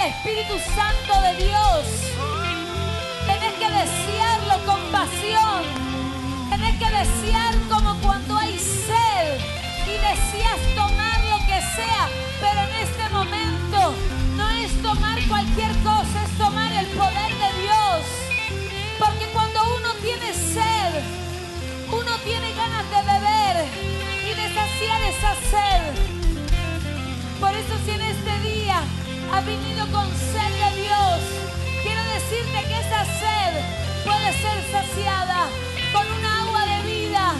el Espíritu Santo de Dios. Tienes que desearlo con pasión. Tienes que desear como cuando hay sed y deseas tomar lo que sea. Pero en este momento no es tomar cualquier cosa, es tomar el poder de Dios. Porque cuando uno tiene sed, uno tiene ganas de beber y de saciar esa sed. Por eso si en este día has venido con sed de Dios, quiero decirte que esa sed puede ser saciada con un agua de vida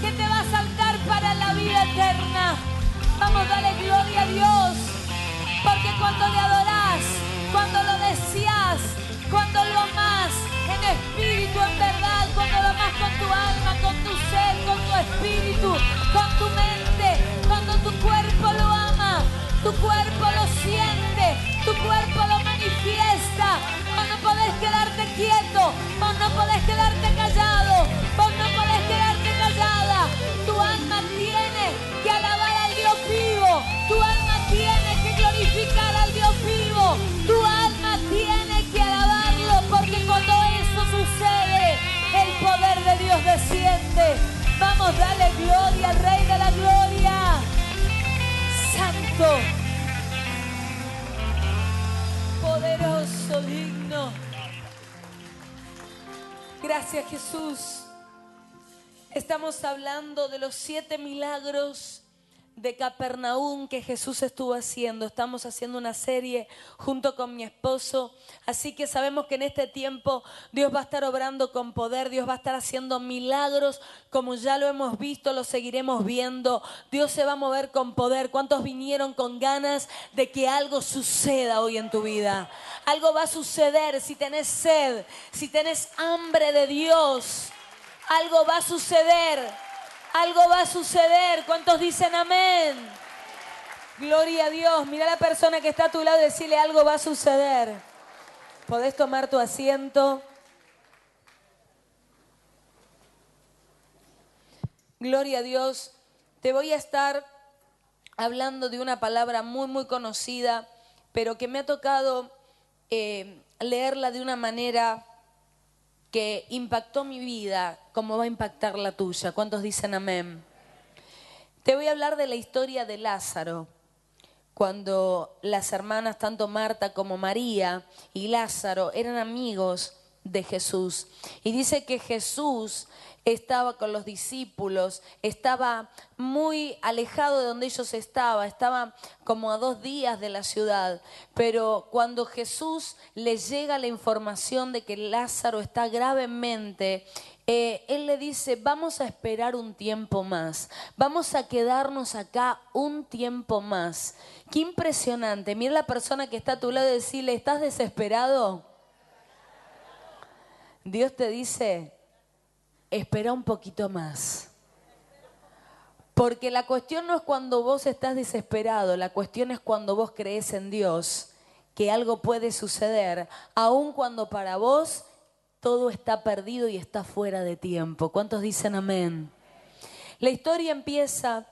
que te va a saltar para la vida eterna. Vamos, dale gloria a Dios, porque cuando le adorás, cuando lo deseas, cuando lo amas en espíritu, en verdad, cuando lo amas con tu alma, con tu ser, con tu espíritu, con tu mente, cuando tu cuerpo lo ama, tu cuerpo lo siente, cuerpo lo manifiesta. Vos no podés quedarte quieto, vos no podés quedarte callado, Gracias Jesús. Estamos hablando de los siete milagros de Capernaum que Jesús estuvo haciendo. Estamos haciendo una serie junto con mi esposo. Así que sabemos que en este tiempo Dios va a estar obrando con poder, Dios va a estar haciendo milagros como ya lo hemos visto, lo seguiremos viendo. Dios se va a mover con poder. ¿Cuántos vinieron con ganas de que algo suceda hoy en tu vida? Algo va a suceder si tenés sed, si tenés hambre de Dios. Algo va a suceder. Algo va a suceder. ¿Cuántos dicen amén? Gloria a Dios. Mira a la persona que está a tu lado y decirle algo va a suceder. Podés tomar tu asiento. Gloria a Dios. Te voy a estar hablando de una palabra muy, muy conocida, pero que me ha tocado eh, leerla de una manera que impactó mi vida, como va a impactar la tuya. ¿Cuántos dicen amén? Te voy a hablar de la historia de Lázaro, cuando las hermanas, tanto Marta como María y Lázaro, eran amigos de Jesús. Y dice que Jesús estaba con los discípulos, estaba muy alejado de donde ellos estaban, estaba como a dos días de la ciudad, pero cuando Jesús les llega la información de que Lázaro está gravemente, eh, él le dice, vamos a esperar un tiempo más, vamos a quedarnos acá un tiempo más. Qué impresionante, mira la persona que está a tu lado y decirle, ¿estás desesperado? Dios te dice, espera un poquito más. Porque la cuestión no es cuando vos estás desesperado, la cuestión es cuando vos crees en Dios que algo puede suceder, aun cuando para vos todo está perdido y está fuera de tiempo. ¿Cuántos dicen amén? La historia empieza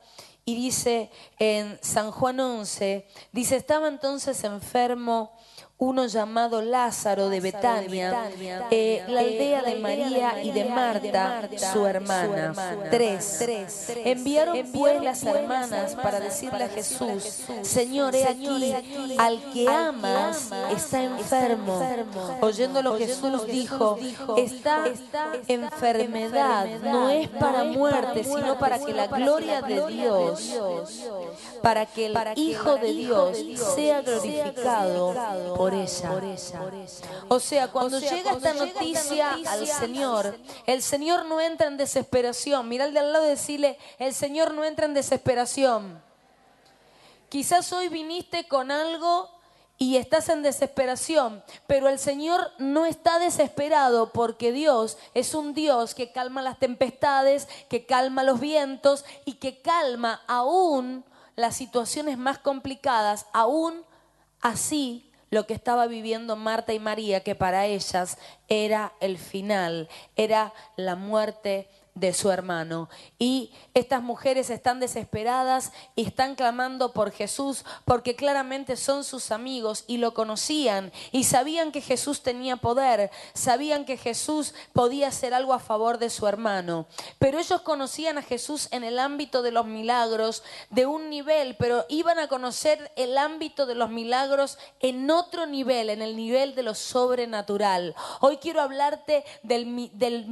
y dice en San Juan 11, dice, estaba entonces enfermo uno llamado Lázaro de Betania, eh, la aldea de María y de Marta, su hermana. Tres. Enviaron pues las hermanas para decirle a Jesús, Señor, he aquí, al que amas está enfermo. Oyéndolo Jesús dijo, esta enfermedad. no es para muerte, sino para que la gloria de Dios, para que el Hijo de Dios sea glorificado por ella. O sea, cuando llega esta noticia al Señor, el Señor no entra en desesperación. Mira al de al lado y decirle, el Señor no entra en desesperación. Quizás hoy viniste con algo y estás en desesperación, pero el Señor no está desesperado porque Dios es un Dios que calma las tempestades, que calma los vientos y que calma aún las situaciones más complicadas, aún así lo que estaba viviendo Marta y María, que para ellas era el final, era la muerte de su hermano. Y estas mujeres están desesperadas y están clamando por Jesús porque claramente son sus amigos y lo conocían y sabían que Jesús tenía poder, sabían que Jesús podía hacer algo a favor de su hermano. Pero ellos conocían a Jesús en el ámbito de los milagros de un nivel, pero iban a conocer el ámbito de los milagros en otro nivel, en el nivel de lo sobrenatural. Hoy quiero hablarte de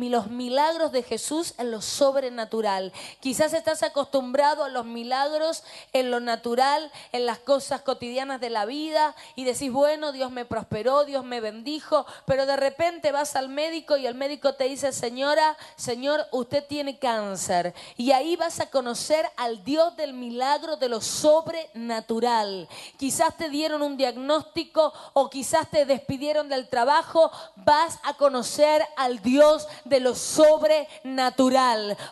los milagros de Jesús en lo sobrenatural. Quizás estás acostumbrado a los milagros en lo natural, en las cosas cotidianas de la vida y decís, bueno, Dios me prosperó, Dios me bendijo, pero de repente vas al médico y el médico te dice, señora, señor, usted tiene cáncer. Y ahí vas a conocer al Dios del milagro de lo sobrenatural. Quizás te dieron un diagnóstico o quizás te despidieron del trabajo, vas a conocer al Dios de lo sobrenatural,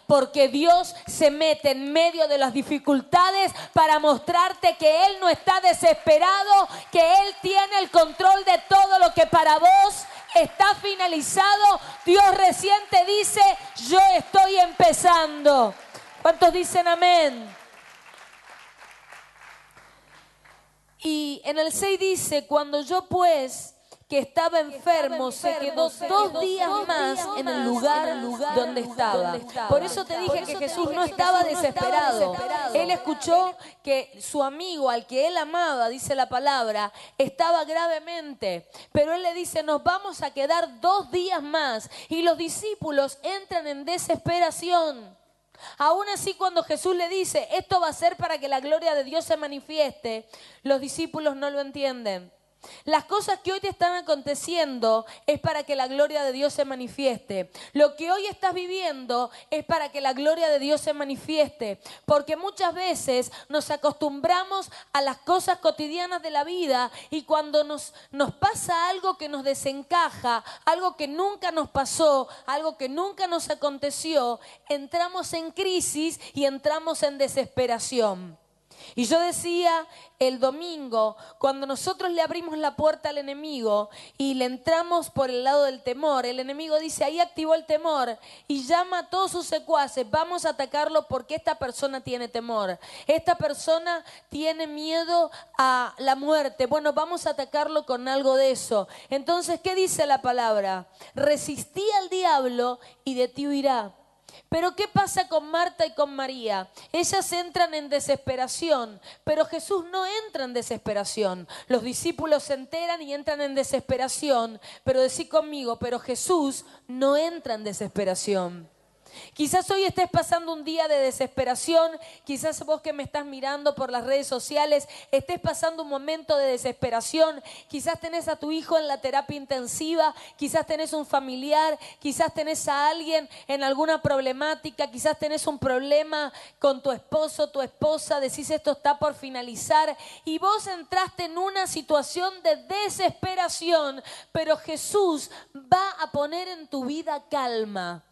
porque Dios se mete en medio de las dificultades para mostrarte que Él no está desesperado, que Él tiene el control de todo lo que para vos está finalizado. Dios recién te dice, yo estoy empezando. ¿Cuántos dicen amén? Y en el 6 dice, cuando yo pues que estaba enfermo, se quedó dos días más en el lugar donde estaba. Por eso te dije que Jesús no estaba desesperado. Él escuchó que su amigo, al que él amaba, dice la palabra, estaba gravemente. Pero él le dice, nos vamos a quedar dos días más. Y los discípulos entran en desesperación. Aún así, cuando Jesús le dice, esto va a ser para que la gloria de Dios se manifieste, los discípulos no lo entienden. Las cosas que hoy te están aconteciendo es para que la gloria de Dios se manifieste. Lo que hoy estás viviendo es para que la gloria de Dios se manifieste. Porque muchas veces nos acostumbramos a las cosas cotidianas de la vida y cuando nos, nos pasa algo que nos desencaja, algo que nunca nos pasó, algo que nunca nos aconteció, entramos en crisis y entramos en desesperación. Y yo decía el domingo, cuando nosotros le abrimos la puerta al enemigo y le entramos por el lado del temor, el enemigo dice, ahí activó el temor y llama a todos sus secuaces, vamos a atacarlo porque esta persona tiene temor, esta persona tiene miedo a la muerte, bueno, vamos a atacarlo con algo de eso. Entonces, ¿qué dice la palabra? Resistí al diablo y de ti huirá. Pero ¿qué pasa con Marta y con María? Ellas entran en desesperación, pero Jesús no entra en desesperación. Los discípulos se enteran y entran en desesperación, pero decí conmigo, pero Jesús no entra en desesperación. Quizás hoy estés pasando un día de desesperación, quizás vos que me estás mirando por las redes sociales estés pasando un momento de desesperación, quizás tenés a tu hijo en la terapia intensiva, quizás tenés un familiar, quizás tenés a alguien en alguna problemática, quizás tenés un problema con tu esposo, tu esposa, decís esto está por finalizar y vos entraste en una situación de desesperación, pero Jesús va a poner en tu vida calma.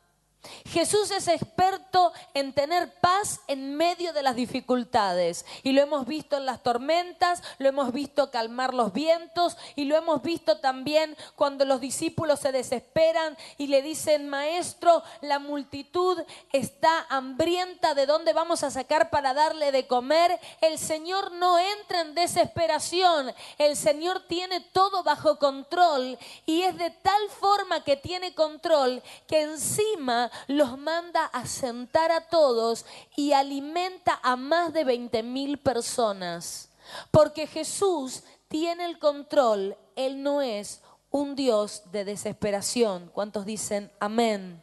Jesús es experto en tener paz en medio de las dificultades y lo hemos visto en las tormentas, lo hemos visto calmar los vientos y lo hemos visto también cuando los discípulos se desesperan y le dicen, maestro, la multitud está hambrienta, ¿de dónde vamos a sacar para darle de comer? El Señor no entra en desesperación, el Señor tiene todo bajo control y es de tal forma que tiene control que encima los manda a sentar a todos y alimenta a más de 20 mil personas. Porque Jesús tiene el control, Él no es un Dios de desesperación. ¿Cuántos dicen amén?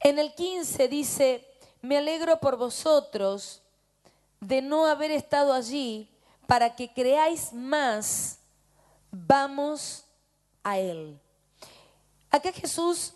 En el 15 dice, me alegro por vosotros de no haber estado allí para que creáis más, vamos a Él. Acá Jesús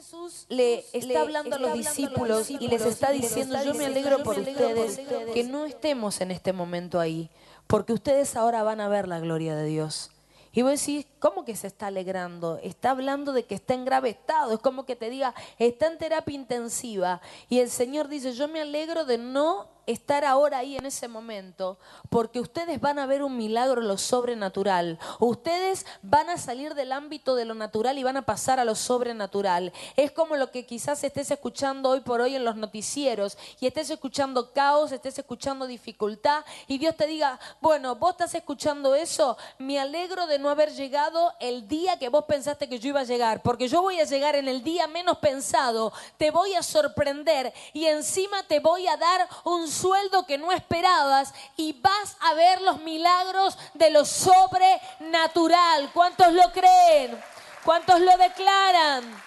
le está hablando a los discípulos y les está diciendo, yo me alegro por ustedes que no estemos en este momento ahí, porque ustedes ahora van a ver la gloria de Dios. Y vos decís, ¿cómo que se está alegrando? Está hablando de que está en grave estado. Es como que te diga, está en terapia intensiva. Y el Señor dice, yo me alegro de no estar ahora ahí en ese momento porque ustedes van a ver un milagro en lo sobrenatural. Ustedes van a salir del ámbito de lo natural y van a pasar a lo sobrenatural. Es como lo que quizás estés escuchando hoy por hoy en los noticieros y estés escuchando caos, estés escuchando dificultad y Dios te diga, bueno, vos estás escuchando eso, me alegro de no haber llegado el día que vos pensaste que yo iba a llegar, porque yo voy a llegar en el día menos pensado, te voy a sorprender y encima te voy a dar un sueldo que no esperabas y vas a ver los milagros de lo sobrenatural. ¿Cuántos lo creen? ¿Cuántos lo declaran?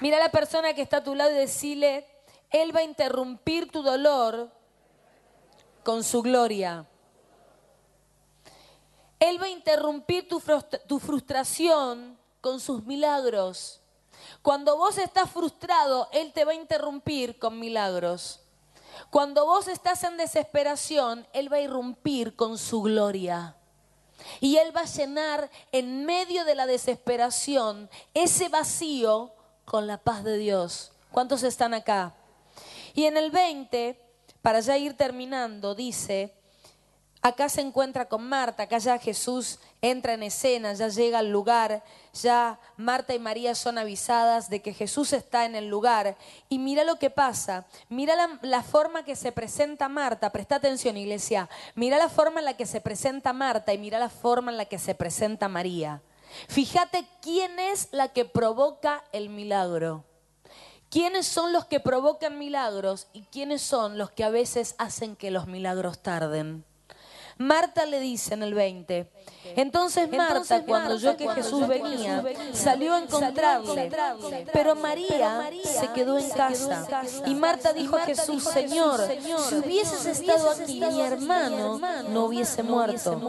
Mira a la persona que está a tu lado y decirle, Él va a interrumpir tu dolor con su gloria. Él va a interrumpir tu, tu frustración con sus milagros. Cuando vos estás frustrado, Él te va a interrumpir con milagros. Cuando vos estás en desesperación, Él va a irrumpir con su gloria. Y Él va a llenar en medio de la desesperación ese vacío con la paz de Dios. ¿Cuántos están acá? Y en el 20, para ya ir terminando, dice, Acá se encuentra con Marta, acá ya Jesús entra en escena, ya llega al lugar, ya Marta y María son avisadas de que Jesús está en el lugar. Y mira lo que pasa, mira la, forma que se presenta Marta, presta atención iglesia, mira la forma en la que se presenta Marta y mira la forma en la que se presenta María. Fíjate quién es la que provoca el milagro. ¿Quiénes son los que provocan milagros y quiénes son los que a veces hacen que los milagros tarden? Marta le dice en el 20. Entonces Marta, cuando oyó que Jesús venía, salió a encontrarle. Pero María se quedó en casa. Y Marta dijo a Jesús, Señor, si hubieses estado aquí, mi hermano no hubiese muerto.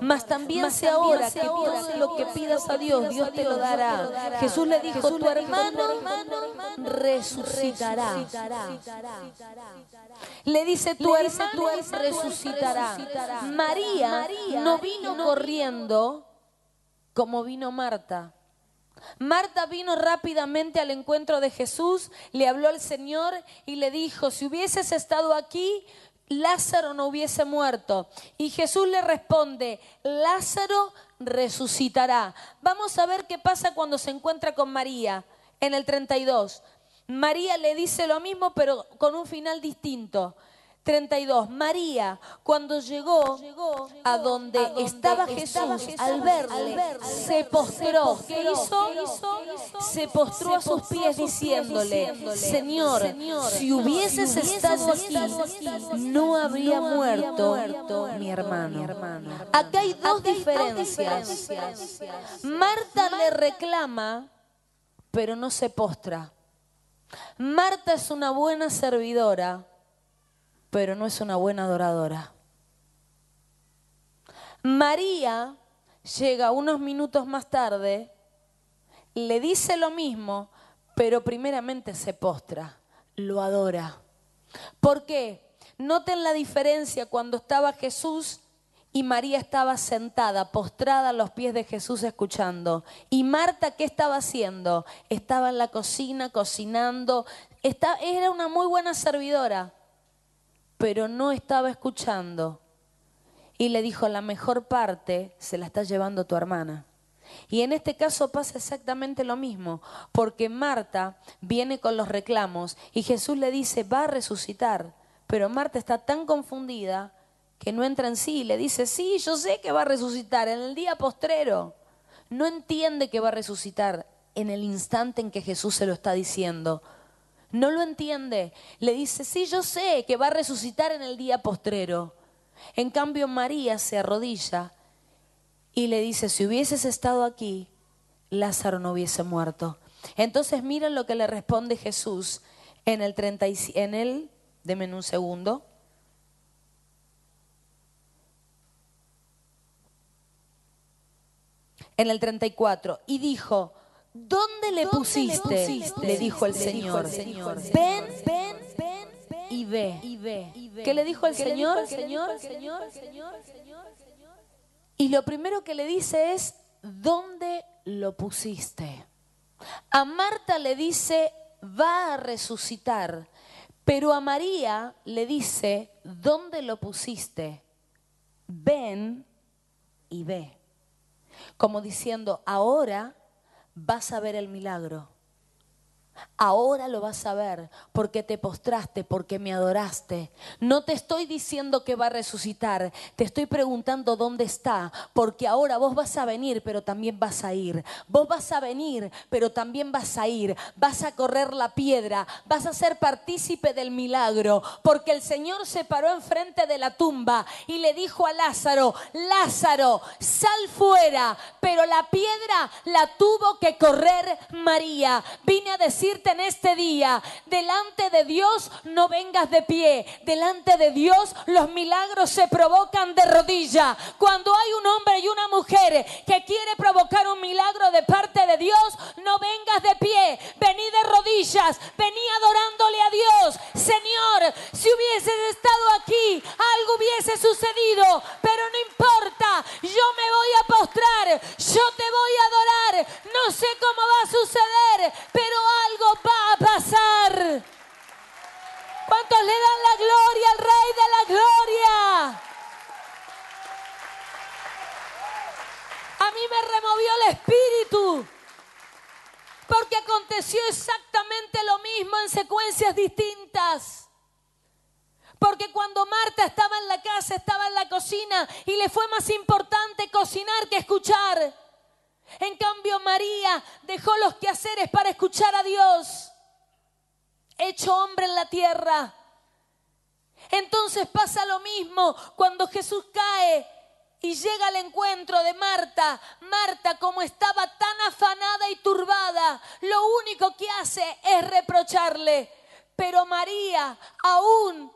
Mas también sé ahora que todo lo que pidas a Dios, Dios te lo dará. Jesús le dijo, tu hermano resucitará. Le dice, tu hermano resucitará. María no vino corriendo como vino Marta. Marta vino rápidamente al encuentro de Jesús, le habló al Señor y le dijo, si hubieses estado aquí, Lázaro no hubiese muerto. Y Jesús le responde, Lázaro resucitará. Vamos a ver qué pasa cuando se encuentra con María en el 32. María le dice lo mismo, pero con un final distinto. 32. María, cuando llegó a donde estaba Jesús, al verle, se postró. ¿Qué hizo? Se postró a sus pies diciéndole, Señor, si hubieses estado aquí, no habría muerto mi hermano. Acá hay dos diferencias. Marta le reclama, pero no se postra. Marta es una buena servidora pero no es una buena adoradora. María llega unos minutos más tarde, le dice lo mismo, pero primeramente se postra, lo adora. ¿Por qué? Noten la diferencia cuando estaba Jesús y María estaba sentada, postrada a los pies de Jesús escuchando. ¿Y Marta qué estaba haciendo? Estaba en la cocina cocinando. era una muy buena servidora pero no estaba escuchando. Y le dijo, la mejor parte se la está llevando tu hermana. Y en este caso pasa exactamente lo mismo, porque Marta viene con los reclamos y Jesús le dice, va a resucitar. Pero Marta está tan confundida que no entra en sí y le dice, sí, yo sé que va a resucitar en el día postrero. No entiende que va a resucitar en el instante en que Jesús se lo está diciendo no lo entiende. Le dice, sí, yo sé que va a resucitar en el día postrero. En cambio, María se arrodilla y le dice, si hubieses estado aquí, Lázaro no hubiese muerto. Entonces miren lo que le responde Jesús en el 30 en el, denme un segundo. En el 34, y dijo, ¿Dónde le pusiste? Le dijo el Señor. Ven, ven, ven y ve. ¿Qué le dijo el Señor? Y lo primero que le dice es, ¿dónde lo pusiste? A Marta le dice, va a resucitar, pero a María le dice, ¿dónde lo pusiste? Ven y ve. Como diciendo, ahora vas a ver el milagro. Ahora lo vas a ver porque te postraste, porque me adoraste. No te estoy diciendo que va a resucitar, te estoy preguntando dónde está, porque ahora vos vas a venir, pero también vas a ir. Vos vas a venir, pero también vas a ir. Vas a correr la piedra, vas a ser partícipe del milagro, porque el Señor se paró enfrente de la tumba y le dijo a Lázaro, Lázaro, sal fuera, pero la piedra la tuvo que correr María. Vine a decir en este día, delante de Dios no vengas de pie, delante de Dios los milagros se provocan de rodilla. Cuando hay un hombre y una mujer que quiere provocar un milagro de parte de Dios, no vengas de pie, vení de rodillas, vení adorándole a Dios. Señor, si hubieses estado aquí, algo hubiese sucedido, pero no importa, yo me voy a postrar, yo te voy a adorar, no sé cómo va a suceder, pero algo algo va a pasar. ¿Cuántos le dan la gloria al Rey de la Gloria? A mí me removió el espíritu. Porque aconteció exactamente lo mismo en secuencias distintas. Porque cuando Marta estaba en la casa, estaba en la cocina y le fue más importante cocinar que escuchar. En cambio, María dejó los quehaceres para escuchar a Dios, hecho hombre en la tierra. Entonces pasa lo mismo cuando Jesús cae y llega al encuentro de Marta. Marta, como estaba tan afanada y turbada, lo único que hace es reprocharle. Pero María, aún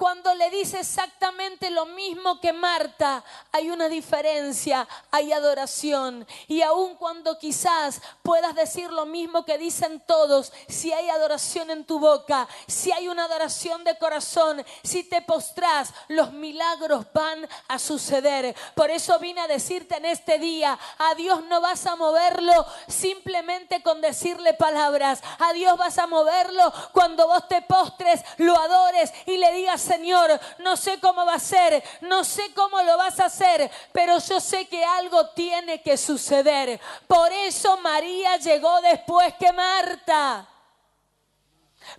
cuando le dice exactamente lo mismo que Marta, hay una diferencia, hay adoración. Y aun cuando quizás puedas decir lo mismo que dicen todos, si hay adoración en tu boca, si hay una adoración de corazón, si te postras, los milagros van a suceder. Por eso vine a decirte en este día, a Dios no vas a moverlo simplemente con decirle palabras. A Dios vas a moverlo cuando vos te postres, lo adores y le digas, Señor, no sé cómo va a ser, no sé cómo lo vas a hacer, pero yo sé que algo tiene que suceder. Por eso María llegó después que Marta.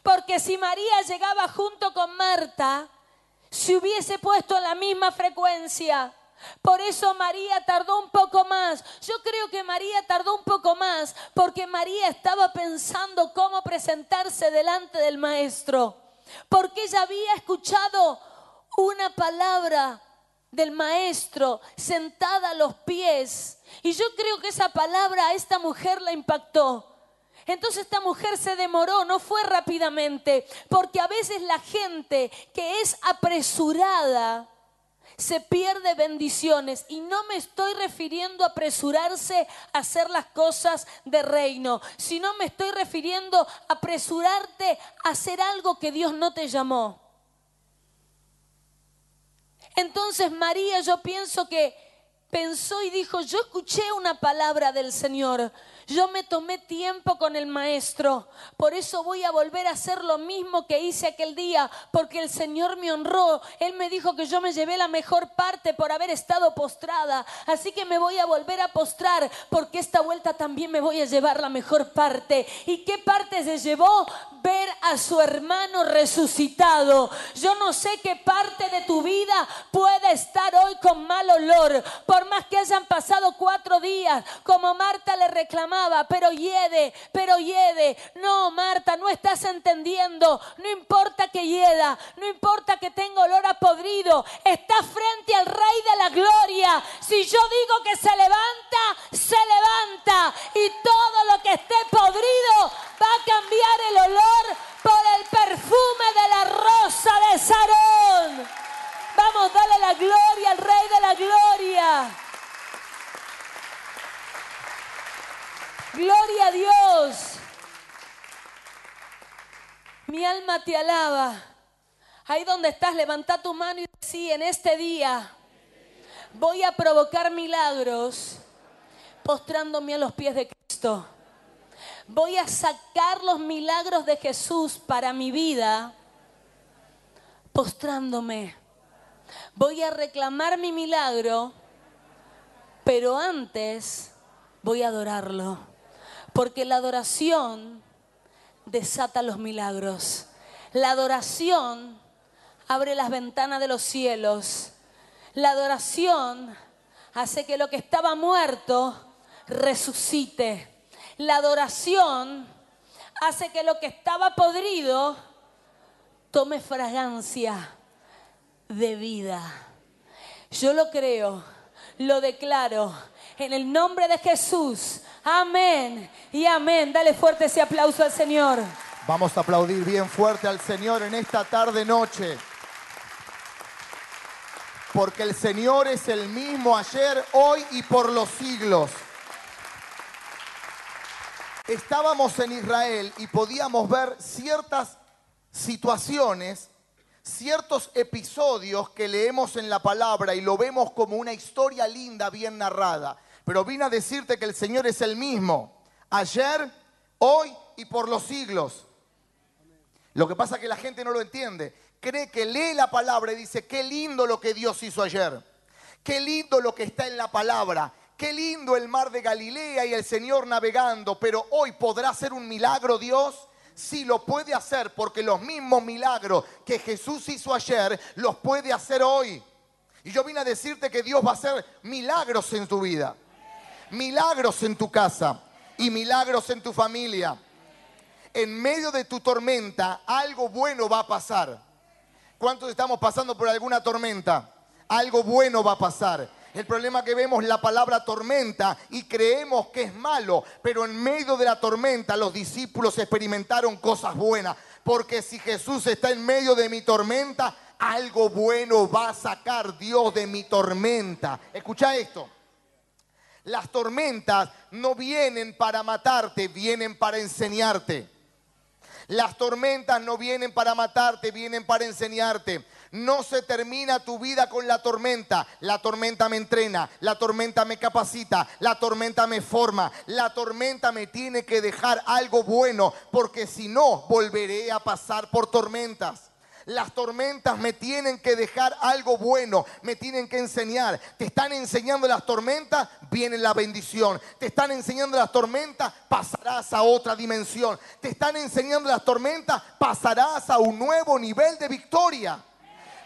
Porque si María llegaba junto con Marta, se hubiese puesto en la misma frecuencia. Por eso María tardó un poco más. Yo creo que María tardó un poco más porque María estaba pensando cómo presentarse delante del maestro porque ella había escuchado una palabra del maestro sentada a los pies. Y yo creo que esa palabra a esta mujer la impactó. Entonces esta mujer se demoró, no fue rápidamente, porque a veces la gente que es apresurada se pierde bendiciones. Y no me estoy refiriendo a apresurarse a hacer las cosas de reino, sino me estoy refiriendo a apresurarte a hacer algo que Dios no te llamó. Entonces María yo pienso que pensó y dijo, yo escuché una palabra del Señor, yo me tomé tiempo con el maestro, por eso voy a volver a hacer lo mismo que hice aquel día, porque el Señor me honró. Él me dijo que yo me llevé la mejor parte por haber estado postrada, así que me voy a volver a postrar, porque esta vuelta también me voy a llevar la mejor parte. ¿Y qué parte se llevó? Ver a su hermano resucitado. Yo no sé qué parte de tu vida puede estar hoy con mal olor, por más que hayan pasado cuatro días, como Marta le reclamaba pero hiede, pero hiede. No, Marta, no estás entendiendo. No importa que hieda, no importa que tenga olor a podrido. Está frente al Rey de la Gloria. Si yo digo que se levanta, se levanta. Y todo lo que esté podrido va a cambiar el olor por el perfume de la rosa de Sarón. Vamos, dale la gloria al Rey de la Gloria. Gloria a Dios. Mi alma te alaba. Ahí donde estás, levanta tu mano y sí, en este día voy a provocar milagros postrándome a los pies de Cristo. Voy a sacar los milagros de Jesús para mi vida postrándome. Voy a reclamar mi milagro, pero antes voy a adorarlo. Porque la adoración desata los milagros. La adoración abre las ventanas de los cielos. La adoración hace que lo que estaba muerto resucite. La adoración hace que lo que estaba podrido tome fragancia de vida. Yo lo creo, lo declaro en el nombre de Jesús. Amén y amén. Dale fuerte ese aplauso al Señor. Vamos a aplaudir bien fuerte al Señor en esta tarde noche. Porque el Señor es el mismo ayer, hoy y por los siglos. Estábamos en Israel y podíamos ver ciertas situaciones, ciertos episodios que leemos en la palabra y lo vemos como una historia linda, bien narrada. Pero vine a decirte que el Señor es el mismo, ayer, hoy y por los siglos. Lo que pasa es que la gente no lo entiende. Cree que lee la palabra y dice, qué lindo lo que Dios hizo ayer. Qué lindo lo que está en la palabra. Qué lindo el mar de Galilea y el Señor navegando. Pero hoy podrá hacer un milagro Dios. Sí lo puede hacer porque los mismos milagros que Jesús hizo ayer los puede hacer hoy. Y yo vine a decirte que Dios va a hacer milagros en tu vida. Milagros en tu casa y milagros en tu familia en medio de tu tormenta algo bueno va a pasar. ¿Cuántos estamos pasando por alguna tormenta? Algo bueno va a pasar. El problema es que vemos la palabra tormenta y creemos que es malo, pero en medio de la tormenta los discípulos experimentaron cosas buenas. Porque si Jesús está en medio de mi tormenta, algo bueno va a sacar Dios de mi tormenta. Escucha esto. Las tormentas no vienen para matarte, vienen para enseñarte. Las tormentas no vienen para matarte, vienen para enseñarte. No se termina tu vida con la tormenta. La tormenta me entrena, la tormenta me capacita, la tormenta me forma, la tormenta me tiene que dejar algo bueno, porque si no, volveré a pasar por tormentas. Las tormentas me tienen que dejar algo bueno, me tienen que enseñar. Te están enseñando las tormentas, viene la bendición. Te están enseñando las tormentas, pasarás a otra dimensión. Te están enseñando las tormentas, pasarás a un nuevo nivel de victoria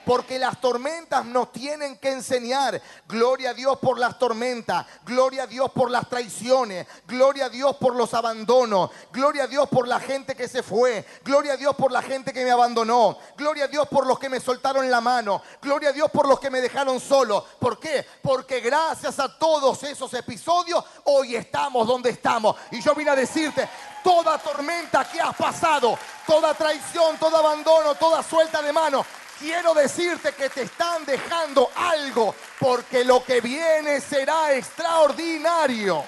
porque las tormentas nos tienen que enseñar. Gloria a Dios por las tormentas, gloria a Dios por las traiciones, gloria a Dios por los abandonos, gloria a Dios por la gente que se fue, gloria a Dios por la gente que me abandonó, gloria a Dios por los que me soltaron la mano, gloria a Dios por los que me dejaron solo. ¿Por qué? Porque gracias a todos esos episodios hoy estamos donde estamos. Y yo vine a decirte, toda tormenta que has pasado, toda traición, todo abandono, toda suelta de mano, quiero decirte que te están dejando algo, porque lo que viene será extraordinario.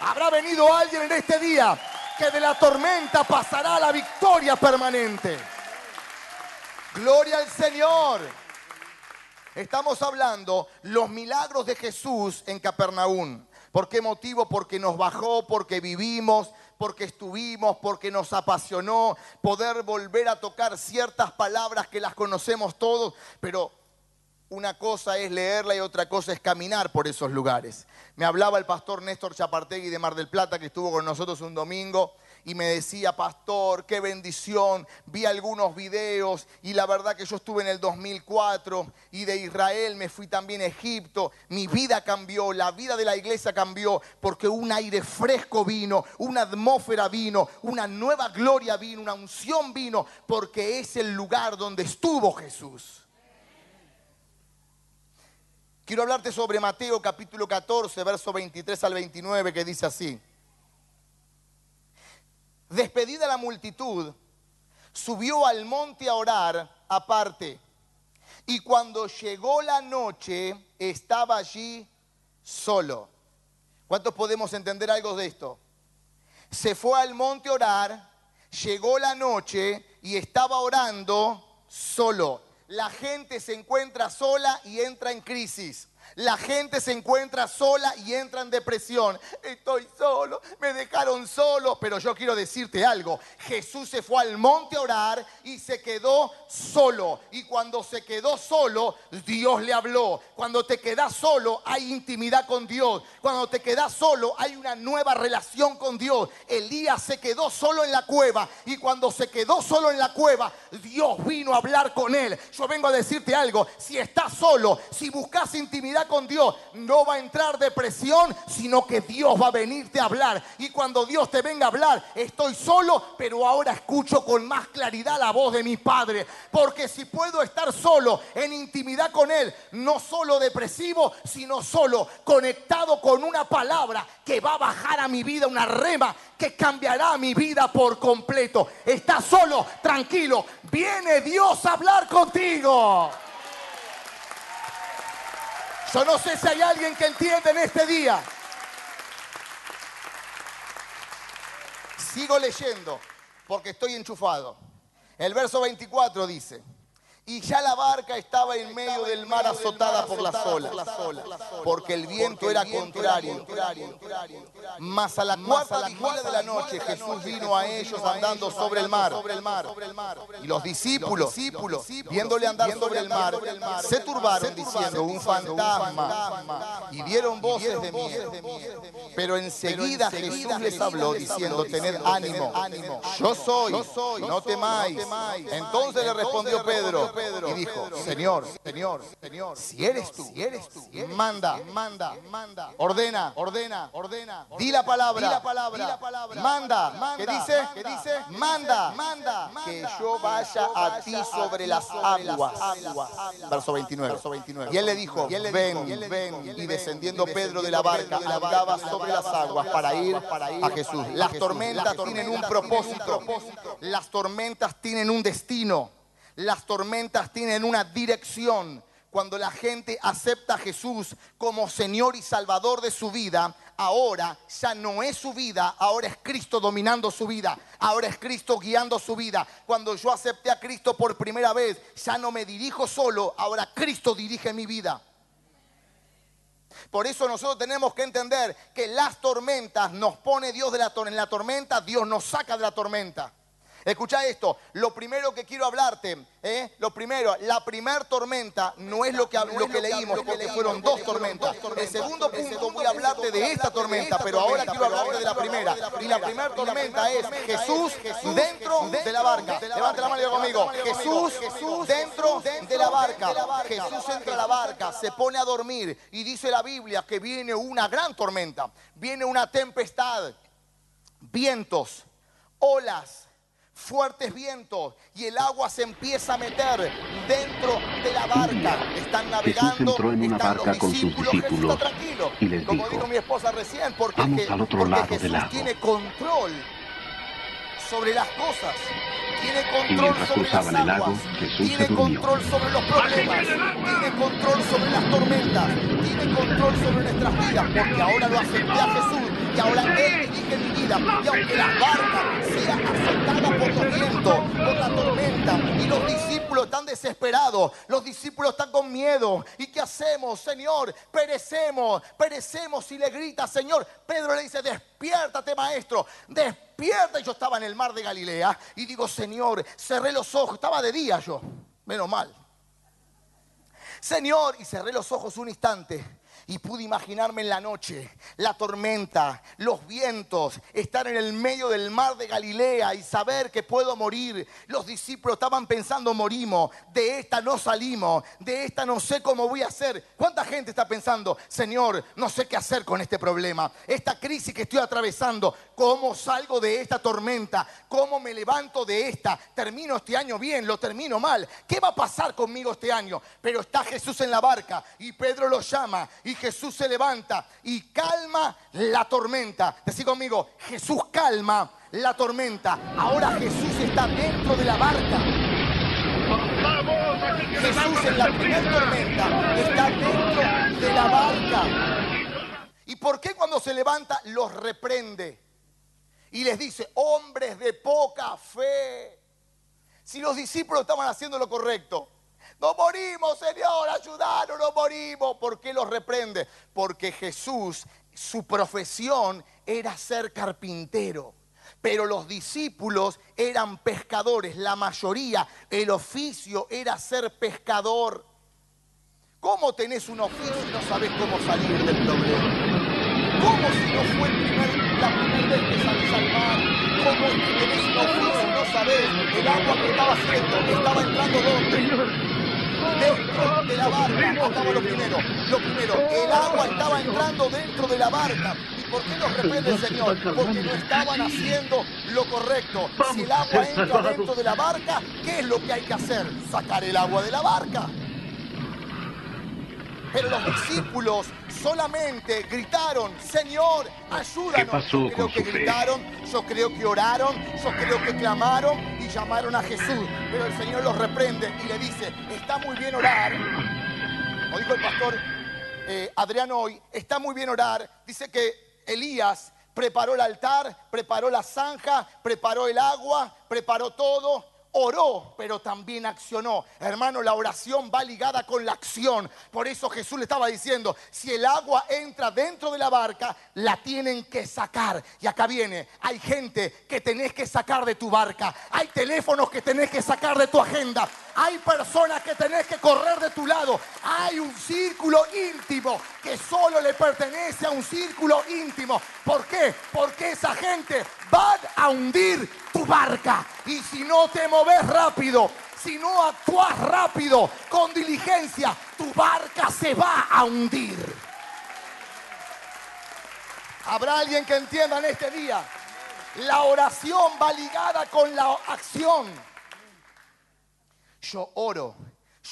Habrá venido alguien en este día que de la tormenta pasará la victoria permanente. Gloria al Señor. Estamos hablando los milagros de Jesús en Capernaum. ¿Por qué motivo? Porque nos bajó, porque vivimos, porque estuvimos, porque nos apasionó poder volver a tocar ciertas palabras que las conocemos todos, pero una cosa es leerla y otra cosa es caminar por esos lugares. Me hablaba el pastor Néstor Chapartegui de Mar del Plata, que estuvo con nosotros un domingo, y me decía, pastor, qué bendición, vi algunos videos y la verdad que yo estuve en el 2004 y de Israel me fui también a Egipto, mi vida cambió, la vida de la iglesia cambió porque un aire fresco vino, una atmósfera vino, una nueva gloria vino, una unción vino, porque es el lugar donde estuvo Jesús. Quiero hablarte sobre Mateo capítulo 14, verso 23 al 29, que dice así. Despedida la multitud, subió al monte a orar aparte. Y cuando llegó la noche, estaba allí solo. ¿Cuántos podemos entender algo de esto? Se fue al monte a orar, llegó la noche y estaba orando solo. La gente se encuentra sola y entra en crisis. La gente se encuentra sola y entra en depresión. Estoy solo, me dejaron solo. Pero yo quiero decirte algo. Jesús se fue al monte a orar y se quedó solo. Y cuando se quedó solo, Dios le habló. Cuando te quedas solo, hay intimidad con Dios. Cuando te quedas solo, hay una nueva relación con Dios. Elías se quedó solo en la cueva. Y cuando se quedó solo en la cueva, Dios vino a hablar con él. Yo vengo a decirte algo. Si estás solo, si buscas intimidad con Dios, no va a entrar depresión, sino que Dios va a venirte a hablar. Y cuando Dios te venga a hablar, estoy solo, pero ahora escucho con más claridad la voz de mi Padre. Porque si puedo estar solo en intimidad con Él, no solo depresivo, sino solo conectado con una palabra que va a bajar a mi vida, una rema que cambiará mi vida por completo. Estás solo, tranquilo, viene Dios a hablar contigo. Yo no sé si hay alguien que entiende en este día. Sigo leyendo porque estoy enchufado. El verso 24 dice, y ya la barca estaba en medio del mar azotada por las olas, porque el viento era contrario. Mas a la cuarta vigilia de la noche Jesús vino a ellos andando sobre el mar. Y los discípulos, viéndole andar sobre el mar, se turbaron diciendo, un fantasma. Y dieron voces de miedo. Pero enseguida Jesús les habló diciendo, tened ánimo, yo soy, no temáis. Entonces le respondió Pedro, y dijo, Señor, Señor, Señor, si eres tú, si eres tú, manda, manda, manda, ordena, ordena, ordena, di la palabra, di la palabra, manda, manda, ¿qué dice? ¿Qué dice? Manda, manda, que yo vaya a ti sobre las aguas. Verso 29, verso 29. Y él le dijo, ven, ven, y descendiendo Pedro de la barca andaba sobre las aguas para ir a Jesús. Las tormentas tienen un propósito, las tormentas tienen un destino. Las tormentas tienen una dirección. Cuando la gente acepta a Jesús como Señor y Salvador de su vida, ahora ya no es su vida, ahora es Cristo dominando su vida, ahora es Cristo guiando su vida. Cuando yo acepté a Cristo por primera vez, ya no me dirijo solo, ahora Cristo dirige mi vida. Por eso nosotros tenemos que entender que las tormentas nos pone Dios de la, en la tormenta, Dios nos saca de la tormenta. Escucha esto, lo primero que quiero hablarte, ¿eh? lo primero, la primer tormenta no es lo que, lo que leímos, porque fueron dos tormentas. El segundo punto voy a hablarte de esta tormenta, pero ahora quiero hablarte de la primera. Y la primera tormenta es Jesús dentro de la barca. Levante la mano conmigo. Jesús, Jesús dentro de la barca. Jesús entra a la barca, se pone a dormir y dice la Biblia que viene una gran tormenta, viene una tempestad, vientos, olas fuertes vientos y el agua se empieza a meter dentro de la barca. Están navegando, Jesús entró en una barca con sus discípulos. Y les como dijo, dijo mi esposa recién, porque, "Vamos al otro porque lado del Jesús lago". tiene control sobre las cosas. Tiene control mientras sobre las cruzaban el lago, aguas. Jesús tiene control sobre los problemas. Tiene control sobre las tormentas. Tiene control sobre nuestras vidas. Porque ahora lo acepté a Jesús. Y ahora Él dirige mi vida. Y aunque la barca sea azotada por los vientos, por la tormenta, y los discípulos están desesperados, los discípulos están con miedo. ¿Y qué hacemos, Señor? Perecemos, perecemos. Y le grita, Señor. Pedro le dice, despiértate, maestro. Despierta. Y yo estaba en el mar de Galilea. Y digo, Señor, cerré los ojos. Estaba de día yo. Menos mal. Señor, y cerré los ojos un instante y pude imaginarme en la noche la tormenta, los vientos, estar en el medio del mar de Galilea y saber que puedo morir. Los discípulos estaban pensando, morimos, de esta no salimos, de esta no sé cómo voy a hacer. ¿Cuánta gente está pensando, Señor, no sé qué hacer con este problema? Esta crisis que estoy atravesando, ¿cómo salgo de esta tormenta? ¿Cómo me levanto de esta? ¿Termino este año bien? ¿Lo termino mal? ¿Qué va a pasar conmigo este año? Pero está Jesús en la barca y Pedro lo llama y Jesús se levanta y calma la tormenta. Decí conmigo, Jesús calma la tormenta. Ahora Jesús está dentro de la barca. Jesús en la primera tormenta está dentro de la barca. ¿Y por qué cuando se levanta los reprende? Y les dice, hombres de poca fe. Si los discípulos estaban haciendo lo correcto, No morimos, Señor, ayudanos, no morimos. ¿Por qué los reprende? Porque Jesús, su profesión era ser carpintero. Pero los discípulos eran pescadores, la mayoría, el oficio era ser pescador. ¿Cómo tenés un oficio y no sabés cómo salir del problema? ¿Cómo si no fue el primer, la primera vez que salís al mar? ¿Cómo que tenés un oficio y no sabés el agua que estaba haciendo, estaba entrando dónde? Dentro de la barca. Acá lo primero. Lo primero, el agua estaba entrando dentro de la barca. ¿Y por qué nos reprende el Señor? Porque no estaban haciendo lo correcto. Si el agua entra dentro de la barca, ¿qué es lo que hay que hacer? Sacar el agua de la barca. Pero los discípulos solamente gritaron, Señor, ayúdanos. ¿Qué pasó yo creo con que su fe? gritaron, yo creo que oraron, yo creo que clamaron y llamaron a Jesús. Pero el Señor los reprende y le dice, está muy bien orar. Como dijo el pastor eh, Adrián hoy, está muy bien orar. Dice que Elías preparó el altar, preparó la zanja, preparó el agua, preparó todo oró, pero también accionó. Hermano, la oración va ligada con la acción. Por eso Jesús le estaba diciendo, si el agua entra dentro de la barca, la tienen que sacar. Y acá viene, hay gente que tenés que sacar de tu barca. Hay teléfonos que tenés que sacar de tu agenda. Hay personas que tenés que correr de tu lado. Hay un círculo íntimo que solo le pertenece a un círculo íntimo. ¿Por qué? Porque esa gente va a hundir tu barca. Y si no te moves rápido, si no actúas rápido, con diligencia, tu barca se va a hundir. ¿Habrá alguien que entienda en este día? La oración va ligada con la acción. Yo oro,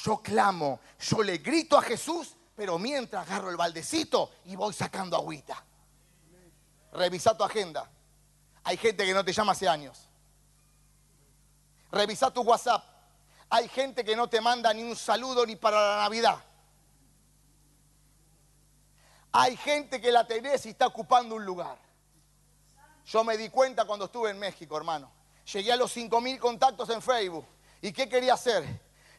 yo clamo, yo le grito a Jesús, pero mientras agarro el baldecito y voy sacando agüita. Revisa tu agenda. Hay gente que no te llama hace años. Revisa tu WhatsApp. Hay gente que no te manda ni un saludo ni para la Navidad. Hay gente que la tenés y está ocupando un lugar. Yo me di cuenta cuando estuve en México, hermano. Llegué a los 5.000 contactos en Facebook. ¿Y qué quería hacer?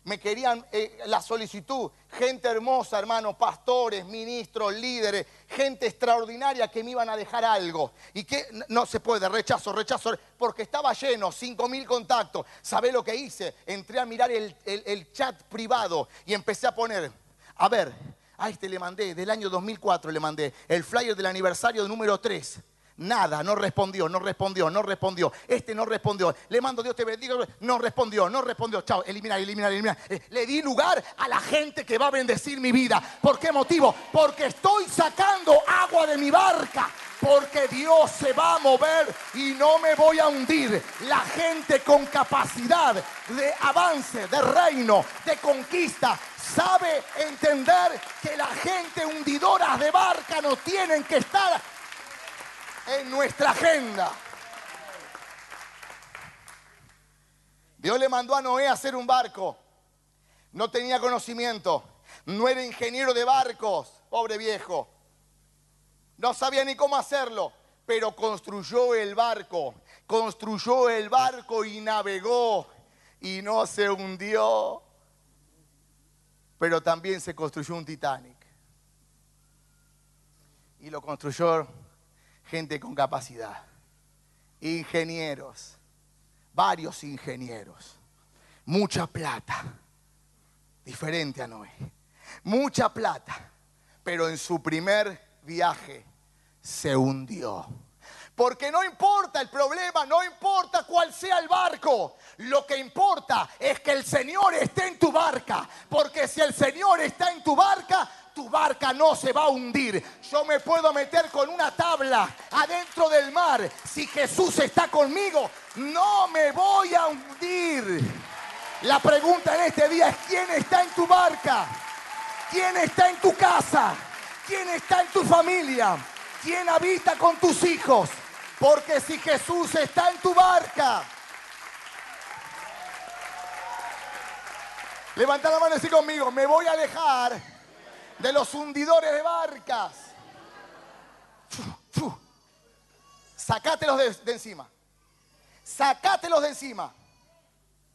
Me querían eh, la solicitud, gente hermosa, hermano, pastores, ministros, líderes, gente extraordinaria que me iban a dejar algo. Y que no se puede, rechazo, rechazo, porque estaba lleno, 5.000 contactos. ¿Sabe lo que hice? Entré a mirar el, el- el chat privado y empecé a poner, a ver, a este le mandé, del año 2004 le mandé, el flyer del aniversario número 3. Nada, no respondió, no respondió, no respondió. Este no respondió. Le mando Dios te bendiga. No respondió, no respondió. Chao, eliminar, eliminar, eliminar. Eh, Le di lugar a la gente que va a bendecir mi vida. ¿Por qué motivo? Porque estoy sacando agua de mi barca. Porque Dios se va a mover y no me voy a hundir. La gente con capacidad de avance, de reino, de conquista, sabe entender que la gente hundidora de barca no tienen que estar en nuestra agenda. Dios le mandó a Noé a hacer un barco. No tenía conocimiento. No era ingeniero de barcos, pobre viejo. No sabía ni cómo hacerlo, pero construyó el barco. Construyó el barco y navegó y no se hundió. Pero también se construyó un Titanic. Y lo construyó gente con capacidad. Ingenieros. Varios ingenieros. Mucha plata. Diferente a Noé. Mucha plata. Pero en su primer viaje se hundió. Porque no importa el problema, no importa cuál sea el barco. Lo que importa es que el Señor esté en tu barca. Porque si el Señor está en tu barca, tu barca no se va a hundir. Yo me puedo meter con una tabla adentro del mar. Si Jesús está conmigo, no me voy a hundir. La pregunta en este día es, ¿quién está en tu barca? ¿Quién está en tu casa? ¿Quién está en tu familia? ¿Quién habita con tus hijos? Porque si Jesús está en tu barca, levanta la mano así conmigo, me voy a alejar de los hundidores de barcas. Sacátelos de, encima. Sacátelos de encima.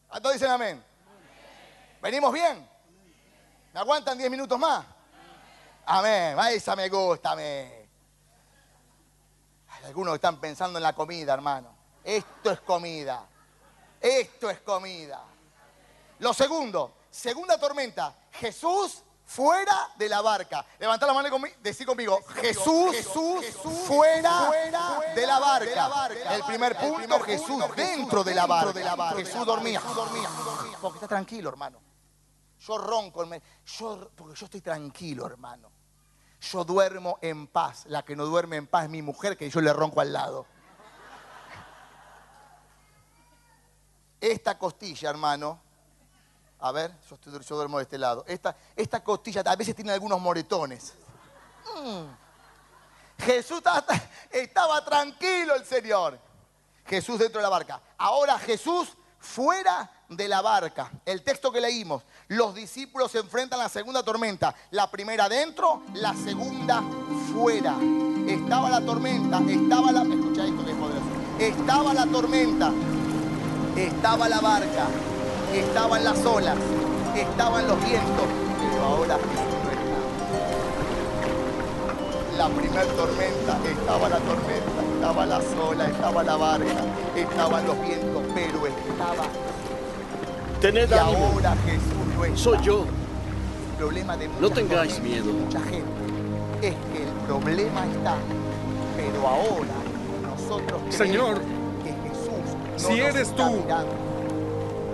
¿A todos dicen amén? ¿Venimos bien? ¿Me aguantan 10 minutos más? Amén. Esa me gusta, amén. Algunos están pensando en la comida, hermano. Esto es comida. Esto es comida. Lo segundo, segunda tormenta. Jesús fuera de la barca. Levanta la mano y decí conmigo, Jesús, Jesús, fuera, de la barca. El primer punto, Jesús dentro de la barca. Jesús dormía. Porque está tranquilo, hermano. Yo ronco, yo, porque yo estoy tranquilo, hermano. Yo duermo en paz. La que no duerme en paz es mi mujer, que yo le ronco al lado. Esta costilla, hermano, a ver, yo, duermo de este lado. Esta, esta costilla a veces tiene algunos moretones. Mm. Jesús estaba, tranquilo el Señor. Jesús dentro de la barca. Ahora Jesús fuera de la barca. El texto que leímos. Los discípulos se enfrentan a la segunda tormenta. La primera dentro, la segunda fuera. Estaba la tormenta, estaba la... Escucha esto que es poderoso. Estaba la tormenta, estaba la barca estaban las olas, estaban los vientos, pero ahora no está. La primera tormenta estaba la tormenta, estaba las olas, estaba la barca, estaban los vientos, pero estaba. Tened y ahora Jesús no está. Soy yo. El problema de no tengáis miedo. mucha gente es que el problema está, pero ahora nosotros Señor, que Jesús no si eres tú, mirando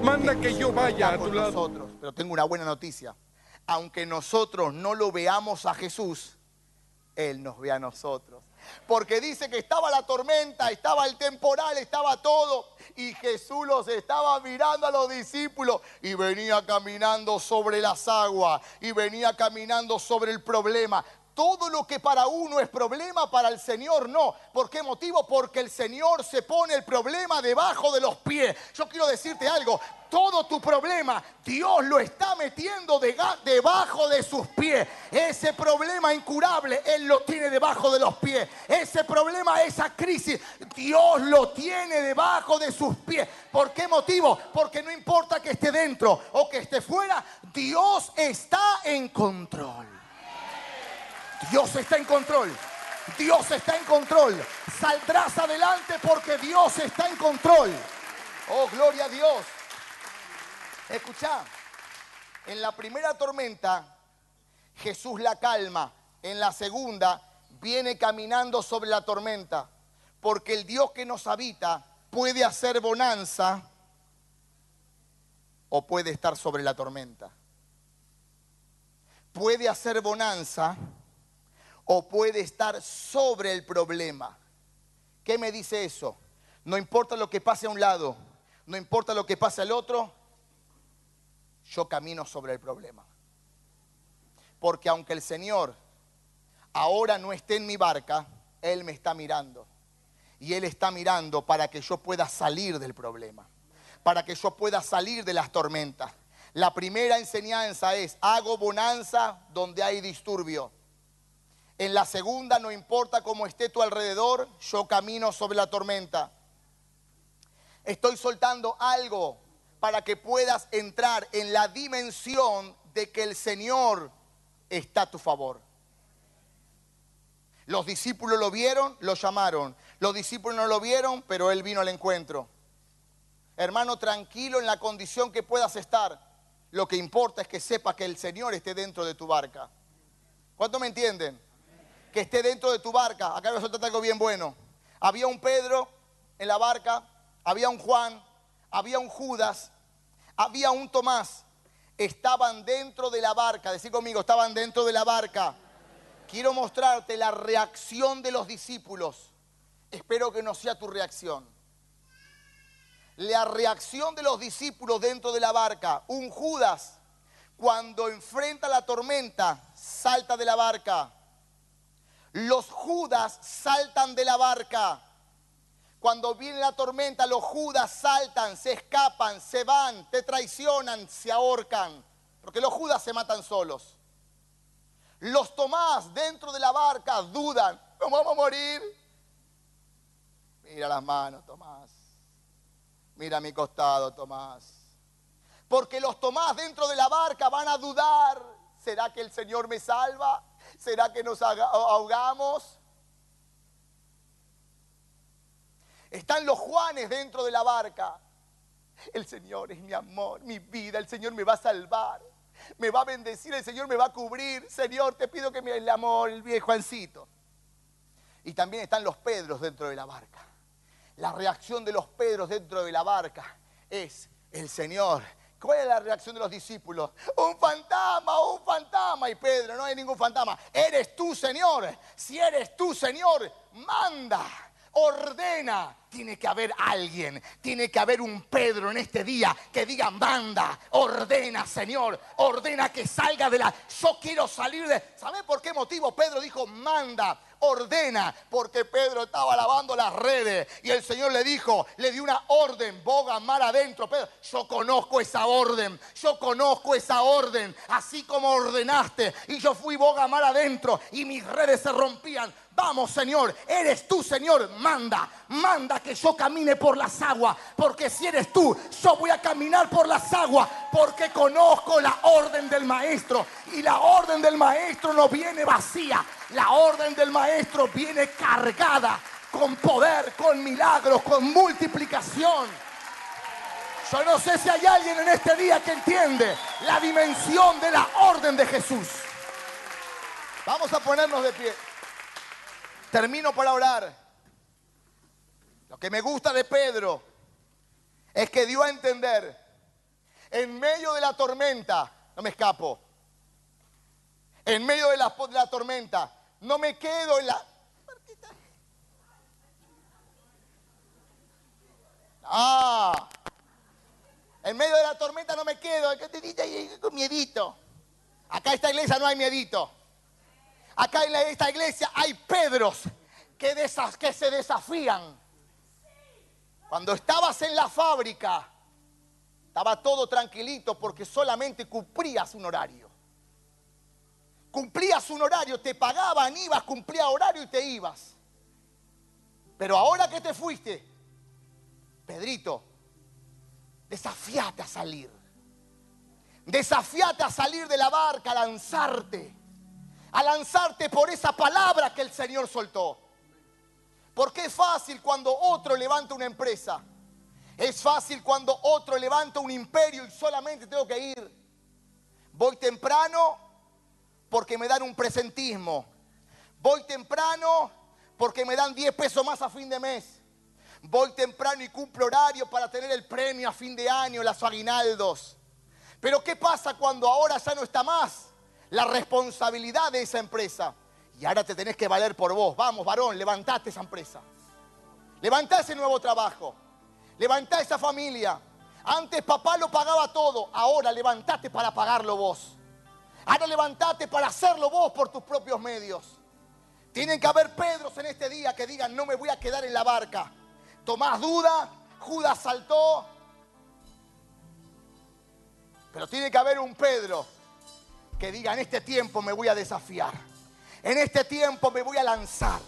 Manda que yo vaya a tu lado. Nosotros. Pero tengo una buena noticia. Aunque nosotros no lo veamos a Jesús, Él nos ve a nosotros. Porque dice que estaba la tormenta, estaba el temporal, estaba todo. Y Jesús los estaba mirando a los discípulos y venía caminando sobre las aguas y venía caminando sobre el problema. Todo lo que para uno es problema, para el Señor no. ¿Por qué motivo? Porque el Señor se pone el problema debajo de los pies. Yo quiero decirte algo, todo tu problema Dios lo está metiendo debajo de sus pies. Ese problema incurable Él lo tiene debajo de los pies. Ese problema, esa crisis, Dios lo tiene debajo de sus pies. ¿Por qué motivo? Porque no importa que esté dentro o que esté fuera, Dios está en control. Dios está en control. Dios está en control. Saldrás adelante porque Dios está en control. Oh, gloria a Dios. Escucha, en la primera tormenta Jesús la calma. En la segunda viene caminando sobre la tormenta. Porque el Dios que nos habita puede hacer bonanza o puede estar sobre la tormenta. Puede hacer bonanza o puede estar sobre el problema. ¿Qué me dice eso? No importa lo que pase a un lado, no importa lo que pase al otro, yo camino sobre el problema. Porque aunque el Señor ahora no esté en mi barca, Él me está mirando. Y Él está mirando para que yo pueda salir del problema, para que yo pueda salir de las tormentas. La primera enseñanza es, hago bonanza donde hay disturbio. En la segunda, no importa cómo esté tu alrededor, yo camino sobre la tormenta. Estoy soltando algo para que puedas entrar en la dimensión de que el Señor está a tu favor. Los discípulos lo vieron, lo llamaron. Los discípulos no lo vieron, pero Él vino al encuentro. Hermano, tranquilo en la condición que puedas estar. Lo que importa es que sepa que el Señor esté dentro de tu barca. ¿Cuánto me entienden? Que esté dentro de tu barca. Acá voy a soltar algo bien bueno. Había un Pedro en la barca, había un Juan, había un Judas, había un Tomás. Estaban dentro de la barca. Decir conmigo, estaban dentro de la barca. Quiero mostrarte la reacción de los discípulos. Espero que no sea tu reacción. La reacción de los discípulos dentro de la barca. Un Judas, cuando enfrenta la tormenta, salta de la barca los judas saltan de la barca. Cuando viene la tormenta, los judas saltan, se escapan, se van, te traicionan, se ahorcan. Porque los judas se matan solos. Los Tomás dentro de la barca dudan, ¿no vamos a morir? Mira las manos, Tomás. Mira mi costado, Tomás. Porque los Tomás dentro de la barca van a dudar ¿Será que el Señor me salva? ¿Será que nos ahogamos? Están los Juanes dentro de la barca. El Señor es mi amor, mi vida. El Señor me va a salvar. Me va a bendecir. El Señor me va a cubrir. Señor, te pido que me el amor, el viejo Juancito. Y también están los Pedros dentro de la barca. La reacción de los Pedros dentro de la barca es el Señor. ¿Cuál es la reacción de los discípulos? Un fantasma, un fantasma. Y Pedro, no hay ningún fantasma. Eres tú, Señor. Si eres tú, Señor, manda, ordena. Tiene que haber alguien, tiene que haber un Pedro en este día que diga, manda, ordena, Señor, ordena que salga de la... Yo quiero salir de... ¿Sabe por qué motivo Pedro dijo, manda? ordena, porque Pedro estaba lavando las redes y el Señor le dijo, le dio una orden, boga mar adentro. Pedro, yo conozco esa orden, yo conozco esa orden, así como ordenaste y yo fui boga mar adentro y mis redes se rompían. Vamos, Señor, eres tú, Señor, manda, manda que yo camine por las aguas, porque si eres tú, yo voy a caminar por las aguas, porque conozco la orden del Maestro y la orden del Maestro no viene vacía, la orden del Maestro viene cargada con poder, con milagros, con multiplicación. Yo no sé si hay alguien en este día que entiende la dimensión de la orden de Jesús. Vamos a ponernos de pie. Termino para orar. Lo que me gusta de Pedro es que dio a entender, en medio de la tormenta, no me escapo, en medio de la, tormenta, no me quedo en la... Ah, en medio de la tormenta no me quedo, con miedito. Acá en esta iglesia no hay miedito. Acá en esta iglesia hay Pedros que, que se desafían. Cuando estabas en la fábrica, estaba todo tranquilito porque solamente cumplías un horario. Cumplías un horario, te pagaban, ibas, cumplías horario y te ibas. Pero ahora que te fuiste, Pedrito, desafiate a salir. Desafiate a salir de la barca, a lanzarte. A lanzarte por esa palabra que el Señor soltó. Porque es fácil cuando otro levanta una empresa. Es fácil cuando otro levanta un imperio y solamente tengo que ir. Voy temprano porque me dan un presentismo. Voy temprano porque me dan 10 pesos más a fin de mes. Voy temprano y cumplo horario para tener el premio a fin de año, las aguinaldos. Pero ¿qué pasa cuando ahora ya no está más la responsabilidad de esa empresa? Y ahora te tenés que valer por vos. Vamos, varón, levantate esa empresa. Levantá ese nuevo trabajo. Levantá esa familia. Antes papá lo pagaba todo. Ahora levantate para pagarlo vos. Ahora levantate para hacerlo vos por tus propios medios. Tienen que haber Pedros en este día que digan, no me voy a quedar en la barca. Tomás duda, Judas saltó. Pero tiene que haber un Pedro que diga, en este tiempo me voy a desafiar. En este tiempo me voy a lanzar.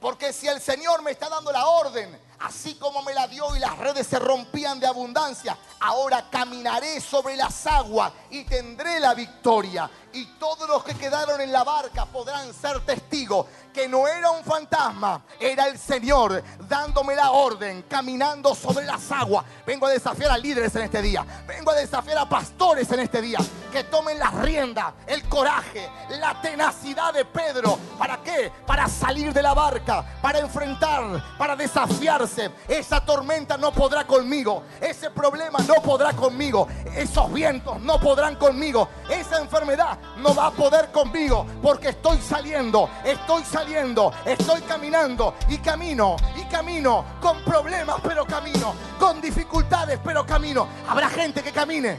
Porque si el Señor me está dando la orden, así como me la dio y las redes se rompían de abundancia, ahora caminaré sobre las aguas y tendré la victoria. Y todos los que quedaron en la barca podrán ser testigos que no era un fantasma, era el Señor dándome la orden, caminando sobre las aguas. Vengo a desafiar a líderes en este día. Vengo a desafiar a pastores en este día. Que tomen la rienda, el coraje, la tenacidad de Pedro. ¿Para qué? Para salir de la barca, para enfrentar, para desafiarse. Esa tormenta no podrá conmigo. Ese problema no podrá conmigo. Esos vientos no podrán conmigo. Esa enfermedad no va a poder conmigo. Porque estoy saliendo, estoy saliendo, estoy caminando y camino y camino con problemas, pero camino. Con dificultades, pero camino. Habrá gente que camine.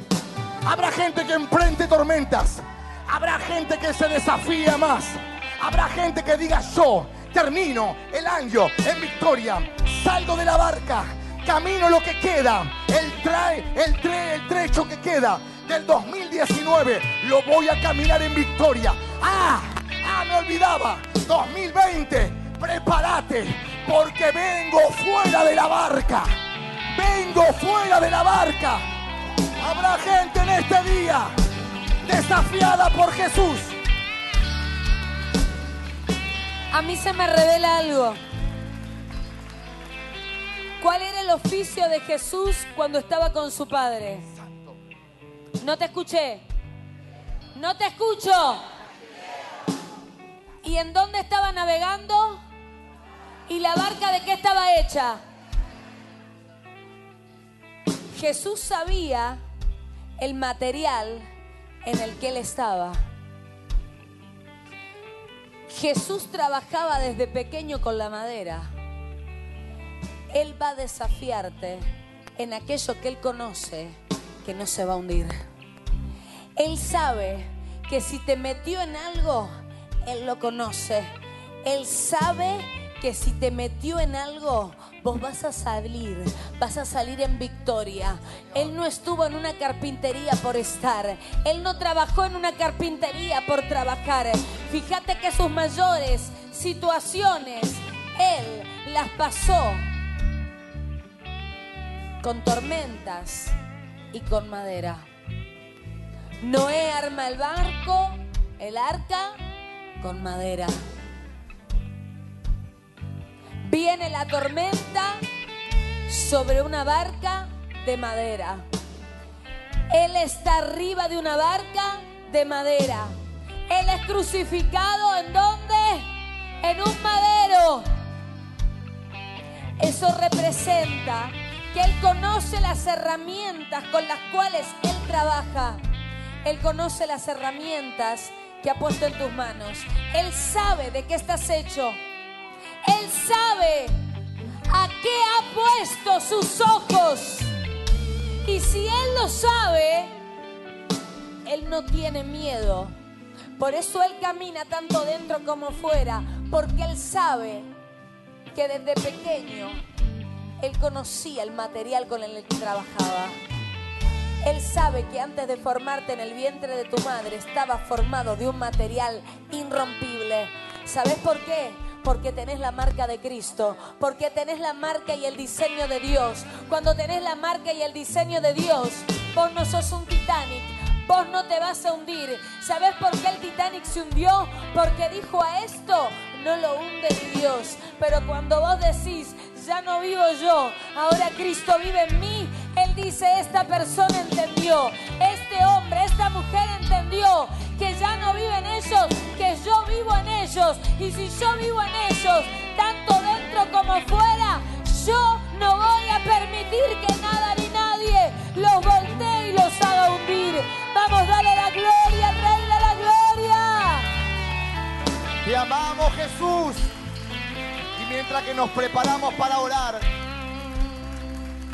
Habrá gente que enfrente tormentas. Habrá gente que se desafía más. Habrá gente que diga yo termino el año en victoria. Salgo de la barca. Camino lo que queda. El, trae, el, tre, el trecho que queda del 2019 lo voy a caminar en victoria. Ah, ah, me olvidaba. 2020, prepárate porque vengo fuera de la barca. Vengo fuera de la barca. Habrá gente en este día desafiada por Jesús. A mí se me revela algo. ¿Cuál era el oficio de Jesús cuando estaba con su padre? No te escuché. No te escucho. ¿Y en dónde estaba navegando? ¿Y la barca de qué estaba hecha? Jesús sabía el material en el que él estaba. Jesús trabajaba desde pequeño con la madera. Él va a desafiarte en aquello que él conoce que no se va a hundir. Él sabe que si te metió en algo, él lo conoce. Él sabe que si te metió en algo, vos vas a salir, vas a salir en victoria. Él no estuvo en una carpintería por estar, Él no trabajó en una carpintería por trabajar. Fíjate que sus mayores situaciones, Él las pasó con tormentas y con madera. Noé arma el barco, el arca, con madera. Viene la tormenta sobre una barca de madera. Él está arriba de una barca de madera. Él es crucificado en dónde? En un madero. Eso representa que Él conoce las herramientas con las cuales Él trabaja. Él conoce las herramientas que ha puesto en tus manos. Él sabe de qué estás hecho. Él sabe a qué ha puesto sus ojos. Y si Él lo sabe, Él no tiene miedo. Por eso Él camina tanto dentro como fuera, porque Él sabe que desde pequeño Él conocía el material con el que trabajaba. Él sabe que antes de formarte en el vientre de tu madre estaba formado de un material irrompible. ¿Sabes por qué? Porque tenés la marca de Cristo, porque tenés la marca y el diseño de Dios. Cuando tenés la marca y el diseño de Dios, vos no sos un Titanic, vos no te vas a hundir. ¿Sabes por qué el Titanic se hundió? Porque dijo a esto, no lo hunde Dios. Pero cuando vos decís, ya no vivo yo, ahora Cristo vive en mí, Él dice, esta persona entendió, este hombre, esta mujer entendió que ya no vive en ellos, que yo vivo en ellos. Y si yo vivo en ellos, tanto dentro como fuera, yo no voy a permitir que nada ni nadie los voltee y los haga hundir. Vamos, dale la gloria al Rey de la Gloria. Te amamos Jesús. Mientras que nos preparamos para orar,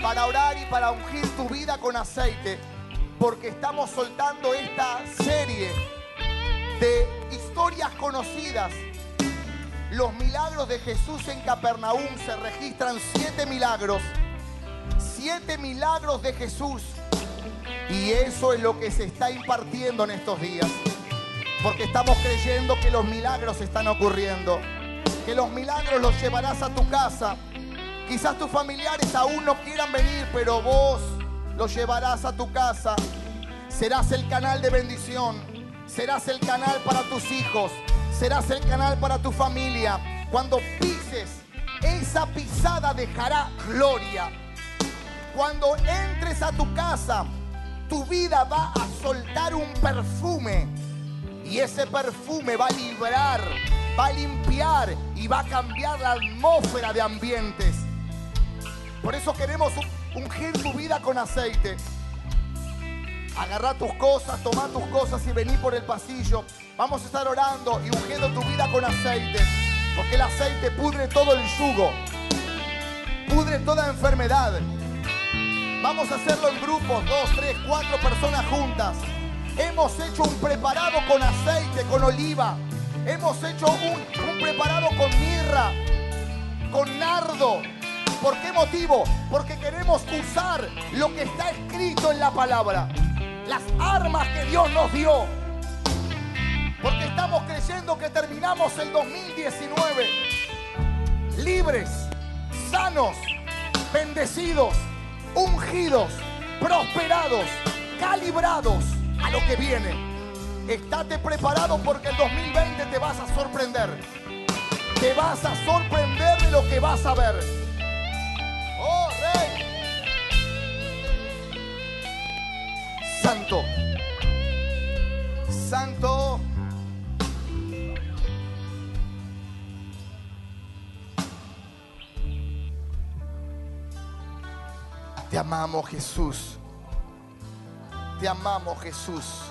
para orar y para ungir tu vida con aceite, porque estamos soltando esta serie de historias conocidas. Los milagros de Jesús en Capernaum se registran siete milagros. Siete milagros de Jesús. Y eso es lo que se está impartiendo en estos días. Porque estamos creyendo que los milagros están ocurriendo. Que los milagros los llevarás a tu casa. Quizás tus familiares aún no quieran venir, pero vos los llevarás a tu casa. Serás el canal de bendición. Serás el canal para tus hijos. Serás el canal para tu familia. Cuando pises, esa pisada dejará gloria. Cuando entres a tu casa, tu vida va a soltar un perfume. Y ese perfume va a librar, va a limpiar y va a cambiar la atmósfera de ambientes. Por eso queremos ungir tu vida con aceite. Agarra tus cosas, toma tus cosas y vení por el pasillo. Vamos a estar orando y ungiendo tu vida con aceite. Porque el aceite pudre todo el yugo. Pudre toda enfermedad. Vamos a hacerlo en grupos, dos, tres, cuatro personas juntas. Hemos hecho un preparado con aceite, con oliva. Hemos hecho un, preparado con mirra, con nardo. ¿Por qué motivo? Porque queremos usar lo que está escrito en la palabra. Las armas que Dios nos dio. Porque estamos creyendo que terminamos el 2019 libres, sanos, bendecidos, ungidos, prosperados, calibrados a lo que viene. Estate preparado porque el 2020 te vas a sorprender. Te vas a sorprender de lo que vas a ver. Oh, Rey. Santo. Santo. Te amamos Jesús. Te amamos Jesús.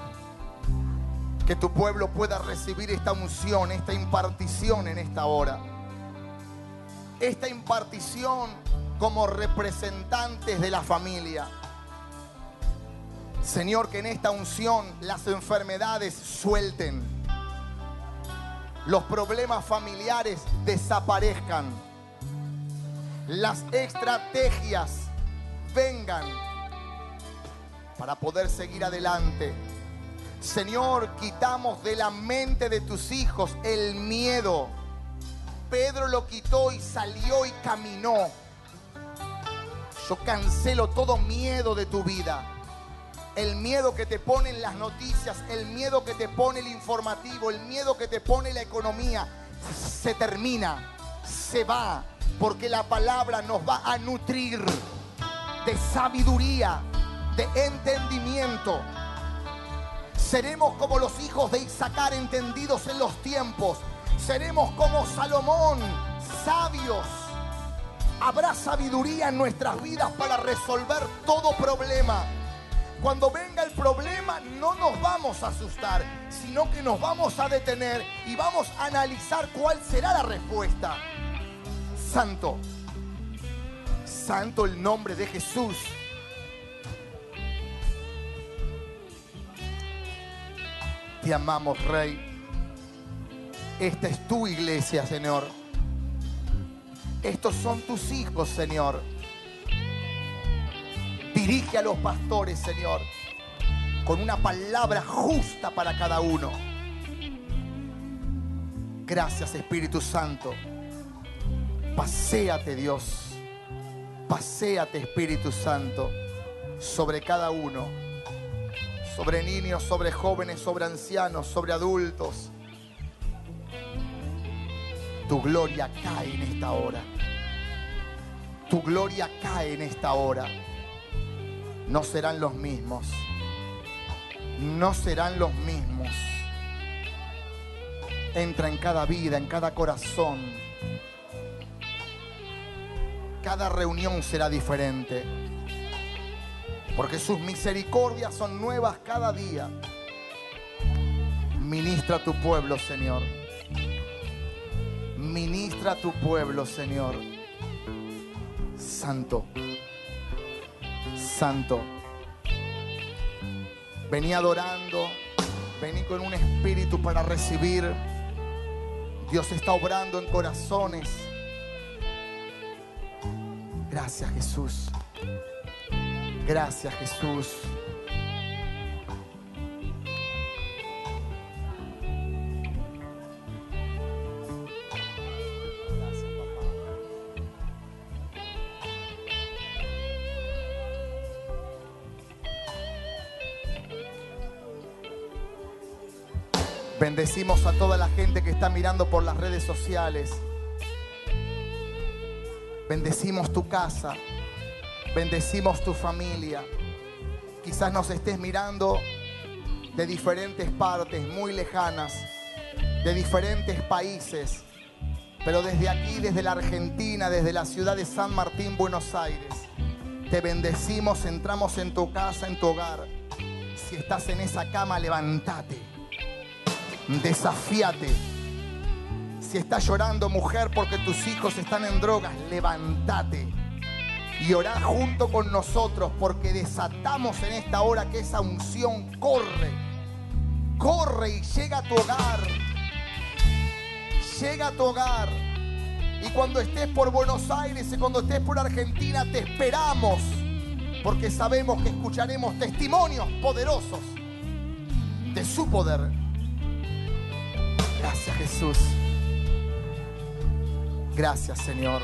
Que tu pueblo pueda recibir esta unción, esta impartición en esta hora. Esta impartición como representantes de la familia. Señor, que en esta unción las enfermedades suelten. Los problemas familiares desaparezcan. Las estrategias vengan para poder seguir adelante. Señor, quitamos de la mente de tus hijos el miedo. Pedro lo quitó y salió y caminó. Yo cancelo todo miedo de tu vida. El miedo que te ponen las noticias, el miedo que te pone el informativo, el miedo que te pone la economía, se termina, se va, porque la palabra nos va a nutrir de sabiduría, de entendimiento. Seremos como los hijos de Isaacar entendidos en los tiempos. Seremos como Salomón, sabios. Habrá sabiduría en nuestras vidas para resolver todo problema. Cuando venga el problema no nos vamos a asustar, sino que nos vamos a detener y vamos a analizar cuál será la respuesta. Santo, santo el nombre de Jesús. Te amamos, Rey. Esta es tu iglesia, Señor. Estos son tus hijos, Señor. Dirige a los pastores, Señor, con una palabra justa para cada uno. Gracias, Espíritu Santo. Paséate, Dios. Paséate, Espíritu Santo, sobre cada uno. Sobre niños, sobre jóvenes, sobre ancianos, sobre adultos. Tu gloria cae en esta hora. Tu gloria cae en esta hora. No serán los mismos. No serán los mismos. Entra en cada vida, en cada corazón. Cada reunión será diferente. Porque sus misericordias son nuevas cada día. Ministra a tu pueblo, Señor. Ministra a tu pueblo, Señor. Santo. Santo. Vení adorando. Vení con un espíritu para recibir. Dios está obrando en corazones. Gracias Jesús. Gracias Jesús. Bendecimos a toda la gente que está mirando por las redes sociales. Bendecimos tu casa. Bendecimos tu familia. Quizás nos estés mirando de diferentes partes, muy lejanas, de diferentes países. Pero desde aquí, desde la Argentina, desde la ciudad de San Martín, Buenos Aires, te bendecimos, entramos en tu casa, en tu hogar. Si estás en esa cama, levántate. Desafíate. Si estás llorando, mujer, porque tus hijos están en drogas, levántate. Y orá junto con nosotros porque desatamos en esta hora que esa unción corre. Corre y llega a tu hogar. Llega a tu hogar. Y cuando estés por Buenos Aires y cuando estés por Argentina, te esperamos. Porque sabemos que escucharemos testimonios poderosos de su poder. Gracias Jesús. Gracias Señor.